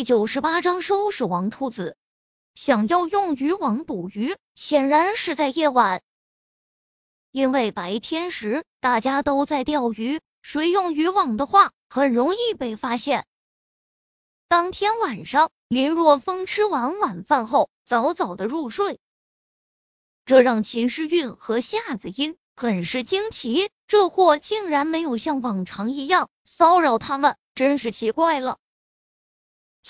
第九十八章收拾王秃子。想要用渔网捕鱼，显然是在夜晚，因为白天时大家都在钓鱼，谁用渔网的话，很容易被发现。当天晚上，林若风吃完晚饭后，早早的入睡，这让秦诗韵和夏子音很是惊奇，这货竟然没有像往常一样骚扰他们，真是奇怪了。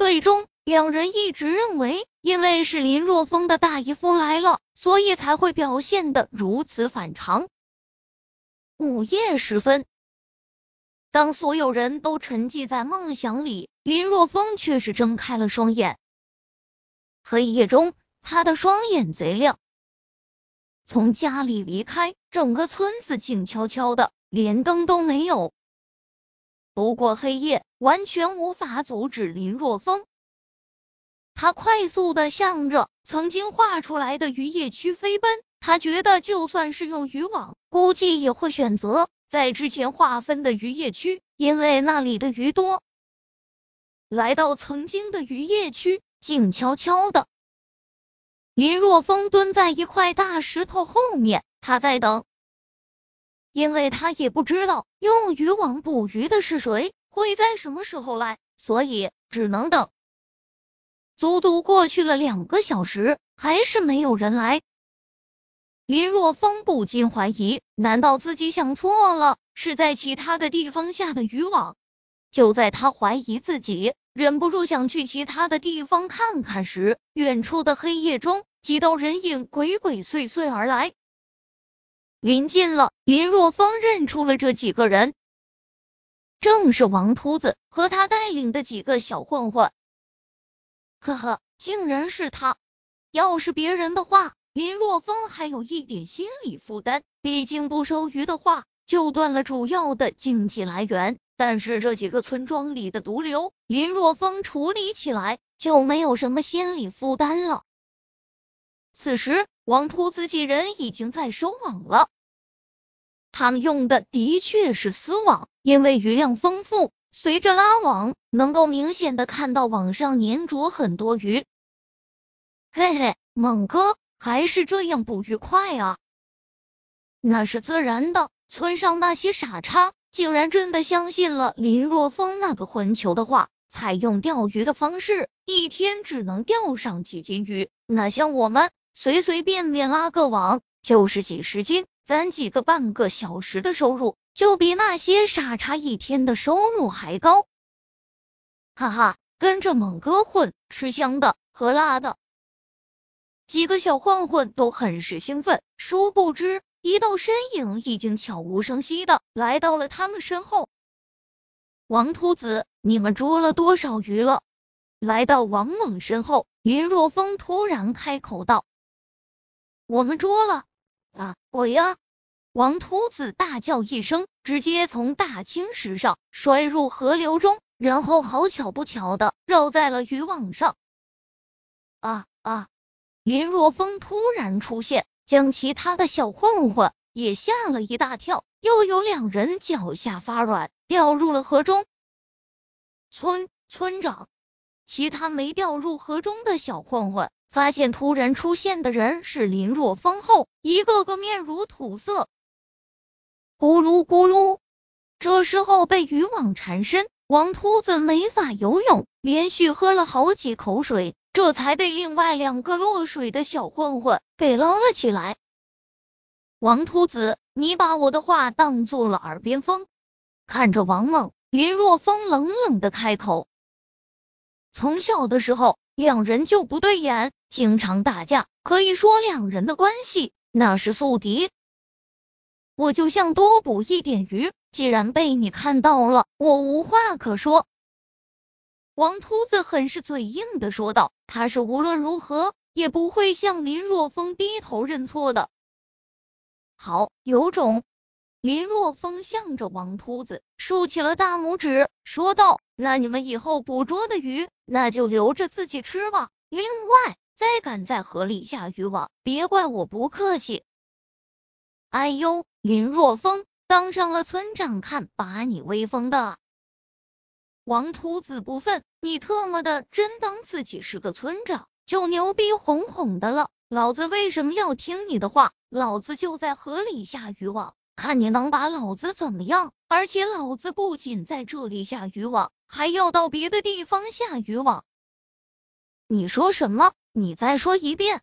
最终，两人一直认为，因为是林若风的大姨夫来了，所以才会表现的如此反常。午夜时分，当所有人都沉寂在梦想里，林若风却是睁开了双眼。黑夜中，他的双眼贼亮。从家里离开，整个村子静悄悄的，连灯都没有。不过黑夜完全无法阻止林若风，他快速的向着曾经画出来的渔业区飞奔。他觉得就算是用渔网，估计也会选择在之前划分的渔业区，因为那里的鱼多。来到曾经的渔业区，静悄悄的，林若风蹲在一块大石头后面，他在等。因为他也不知道用渔网捕鱼的是谁，会在什么时候来，所以只能等。足足过去了两个小时，还是没有人来。林若风不禁怀疑，难道自己想错了，是在其他的地方下的渔网？就在他怀疑自己，忍不住想去其他的地方看看时，远处的黑夜中，几道人影鬼鬼祟祟而来。临近了，林若风认出了这几个人，正是王秃子和他带领的几个小混混。呵呵，竟然是他！要是别人的话，林若风还有一点心理负担，毕竟不收鱼的话，就断了主要的经济来源。但是这几个村庄里的毒瘤，林若风处理起来就没有什么心理负担了。此时。王秃子几人已经在收网了，他们用的的确是丝网，因为鱼量丰富，随着拉网，能够明显的看到网上粘着很多鱼。嘿嘿，猛哥还是这样捕鱼快啊！那是自然的，村上那些傻叉竟然真的相信了林若风那个混球的话，采用钓鱼的方式，一天只能钓上几斤鱼，哪像我们。随随便便拉个网就是几十斤，咱几个半个小时的收入就比那些傻叉一天的收入还高。哈哈，跟着猛哥混，吃香的喝辣的。几个小混混都很是兴奋，殊不知一道身影已经悄无声息的来到了他们身后。王秃子，你们捉了多少鱼了？来到王猛身后，林若风突然开口道。我们捉了啊！我呀！王秃子大叫一声，直接从大青石上摔入河流中，然后好巧不巧的绕在了渔网上。啊啊！林若风突然出现，将其他的小混混也吓了一大跳，又有两人脚下发软，掉入了河中。村村长，其他没掉入河中的小混混。发现突然出现的人是林若风后，一个个面如土色，咕噜咕噜。这时候被渔网缠身，王秃子没法游泳，连续喝了好几口水，这才被另外两个落水的小混混给捞了起来。王秃子，你把我的话当做了耳边风。看着王猛，林若风冷冷的开口：“从小的时候。”两人就不对眼，经常打架，可以说两人的关系那是宿敌。我就想多捕一点鱼，既然被你看到了，我无话可说。王秃子很是嘴硬的说道，他是无论如何也不会向林若风低头认错的。好，有种。林若风向着王秃子竖起了大拇指，说道：“那你们以后捕捉的鱼，那就留着自己吃吧。另外，再敢在河里下渔网，别怪我不客气。”哎呦，林若风当上了村长，看把你威风的！王秃子不忿，你特么的真当自己是个村长就牛逼哄哄的了？老子为什么要听你的话？老子就在河里下渔网，看你能把老子怎么样？而且老子不仅在这里下渔网，还要到别的地方下渔网。你说什么？你再说一遍！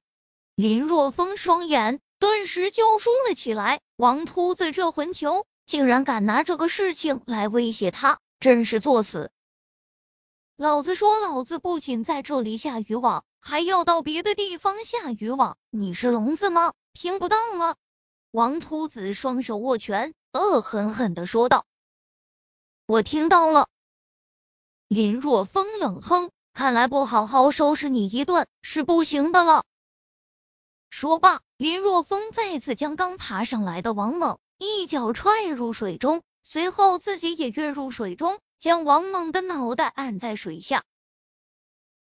林若风双眼顿时就竖了起来。王秃子这混球，竟然敢拿这个事情来威胁他，真是作死！老子说，老子不仅在这里下渔网，还要到别的地方下渔网。你是聋子吗？听不到吗？王秃子双手握拳，恶狠狠的说道：“我听到了。”林若风冷哼。看来不好好收拾你一顿是不行的了。说罢，林若风再次将刚爬上来的王猛一脚踹入水中，随后自己也跃入水中，将王猛的脑袋按在水下。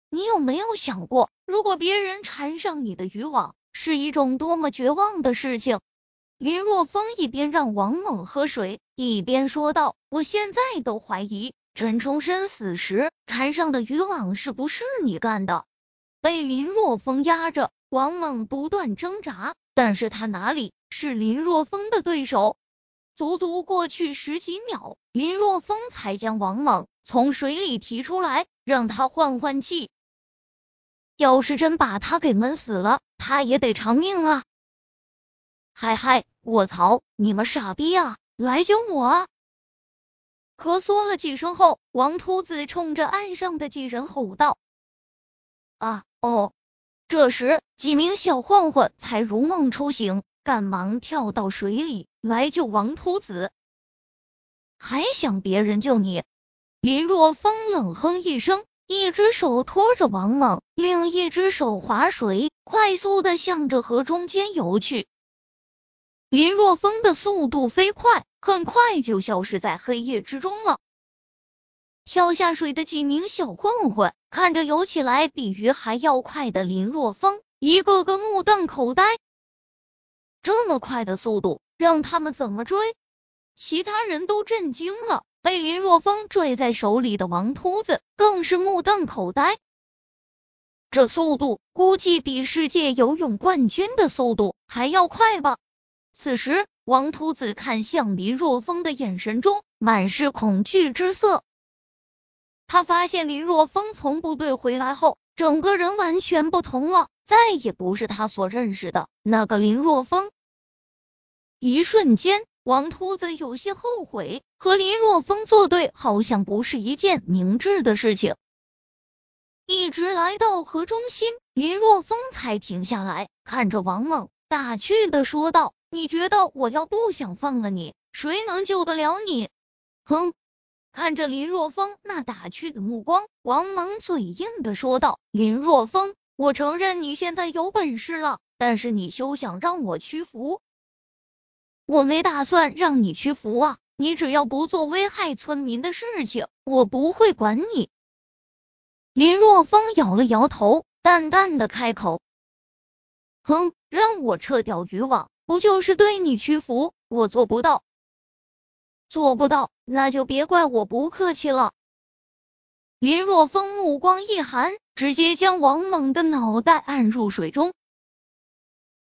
你有没有想过，如果别人缠上你的渔网，是一种多么绝望的事情？林若风一边让王猛喝水，一边说道：“我现在都怀疑。”陈冲生死时缠上的渔网是不是你干的？被林若风压着，王猛不断挣扎，但是他哪里是林若风的对手？足足过去十几秒，林若风才将王猛从水里提出来，让他换换气。要是真把他给闷死了，他也得偿命啊！嗨嗨，我操，你们傻逼啊！来救我啊！咳嗽了几声后，王秃子冲着岸上的几人吼道：“啊哦！”这时，几名小混混才如梦初醒，赶忙跳到水里来救王秃子。还想别人救你？林若风冷哼一声，一只手托着王猛，另一只手划水，快速的向着河中间游去。林若风的速度飞快。很快就消失在黑夜之中了。跳下水的几名小混混看着游起来比鱼还要快的林若风，一个个目瞪口呆。这么快的速度，让他们怎么追？其他人都震惊了，被林若风拽在手里的王秃子更是目瞪口呆。这速度估计比世界游泳冠军的速度还要快吧？此时。王秃子看向林若风的眼神中满是恐惧之色。他发现林若风从部队回来后，整个人完全不同了，再也不是他所认识的那个林若风。一瞬间，王秃子有些后悔，和林若风作对好像不是一件明智的事情。一直来到河中心，林若风才停下来，看着王猛，打趣的说道。你觉得我要不想放了你，谁能救得了你？哼！看着林若风那打趣的目光，王猛嘴硬的说道：“林若风，我承认你现在有本事了，但是你休想让我屈服。我没打算让你屈服啊！你只要不做危害村民的事情，我不会管你。”林若风摇了摇头，淡淡的开口：“哼，让我撤掉渔网。”不就是对你屈服？我做不到，做不到，那就别怪我不客气了。林若风目光一寒，直接将王猛的脑袋按入水中，